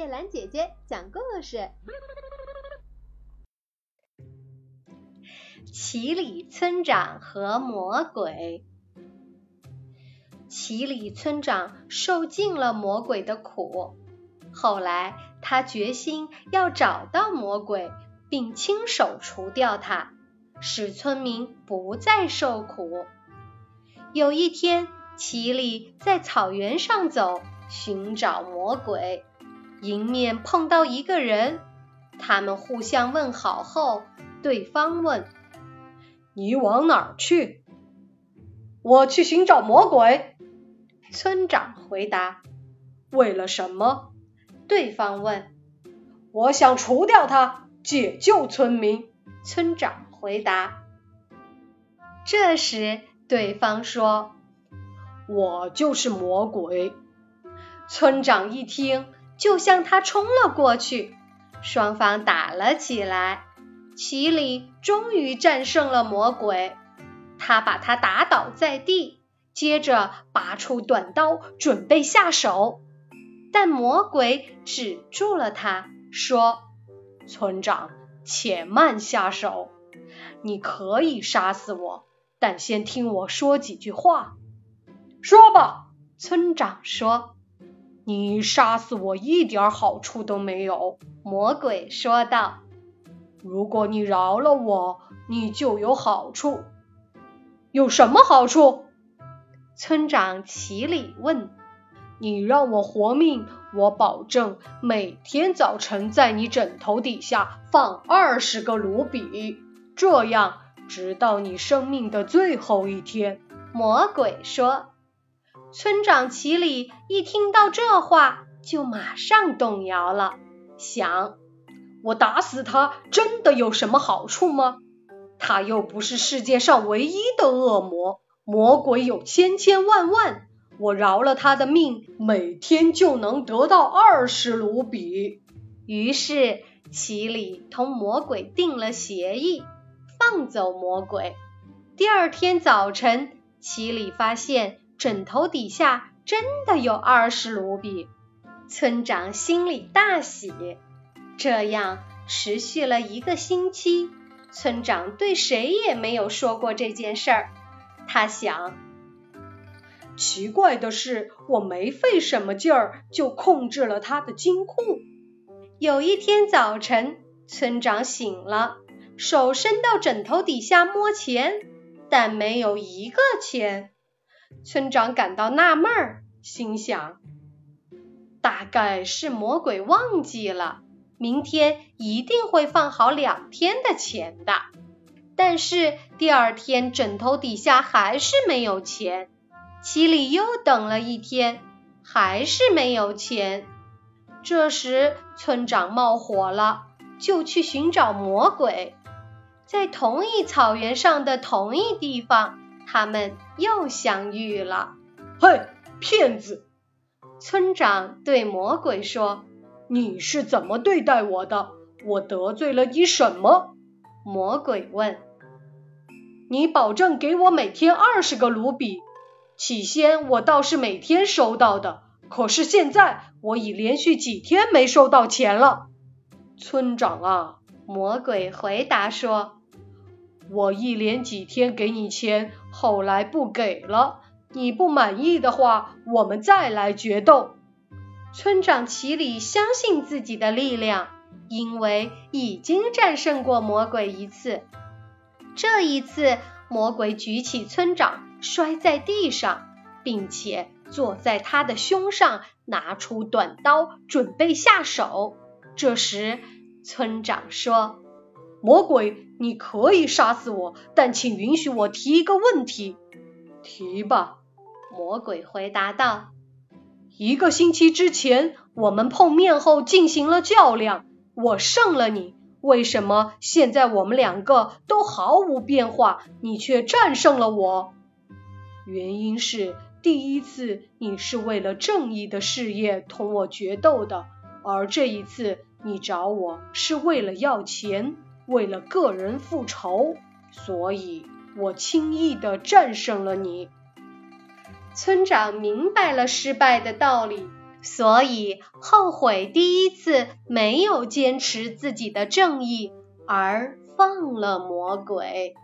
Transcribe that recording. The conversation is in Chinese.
叶兰姐姐讲故事：奇里村长和魔鬼。奇里村长受尽了魔鬼的苦，后来他决心要找到魔鬼，并亲手除掉它，使村民不再受苦。有一天，奇里在草原上走。寻找魔鬼，迎面碰到一个人，他们互相问好后，对方问：“你往哪儿去？”“我去寻找魔鬼。”村长回答。“为了什么？”对方问。“我想除掉他，解救村民。”村长回答。这时，对方说：“我就是魔鬼。”村长一听，就向他冲了过去，双方打了起来。奇里终于战胜了魔鬼，他把他打倒在地，接着拔出短刀准备下手，但魔鬼止住了他，说：“村长，且慢下手。你可以杀死我，但先听我说几句话。”说吧，村长说。你杀死我一点好处都没有，魔鬼说道。如果你饶了我，你就有好处。有什么好处？村长奇里问。你让我活命，我保证每天早晨在你枕头底下放二十个卢比，这样直到你生命的最后一天。魔鬼说。村长奇里一听到这话，就马上动摇了，想：我打死他真的有什么好处吗？他又不是世界上唯一的恶魔，魔鬼有千千万万，我饶了他的命，每天就能得到二十卢比。于是奇里同魔鬼定了协议，放走魔鬼。第二天早晨，奇里发现。枕头底下真的有二十卢比，村长心里大喜。这样持续了一个星期，村长对谁也没有说过这件事儿。他想，奇怪的是，我没费什么劲儿就控制了他的金库。有一天早晨，村长醒了，手伸到枕头底下摸钱，但没有一个钱。村长感到纳闷儿，心想：大概是魔鬼忘记了，明天一定会放好两天的钱的。但是第二天枕头底下还是没有钱，奇里又等了一天，还是没有钱。这时村长冒火了，就去寻找魔鬼，在同一草原上的同一地方。他们又相遇了。嘿，骗子！村长对魔鬼说：“你是怎么对待我的？我得罪了你什么？”魔鬼问。“你保证给我每天二十个卢比。起先我倒是每天收到的，可是现在我已连续几天没收到钱了。”村长啊，魔鬼回答说。我一连几天给你钱，后来不给了，你不满意的话，我们再来决斗。村长奇里相信自己的力量，因为已经战胜过魔鬼一次。这一次，魔鬼举起村长，摔在地上，并且坐在他的胸上，拿出短刀准备下手。这时，村长说。魔鬼，你可以杀死我，但请允许我提一个问题。提吧。魔鬼回答道。一个星期之前，我们碰面后进行了较量，我胜了你。为什么现在我们两个都毫无变化，你却战胜了我？原因是第一次你是为了正义的事业同我决斗的，而这一次你找我是为了要钱。为了个人复仇，所以我轻易的战胜了你。村长明白了失败的道理，所以后悔第一次没有坚持自己的正义，而放了魔鬼。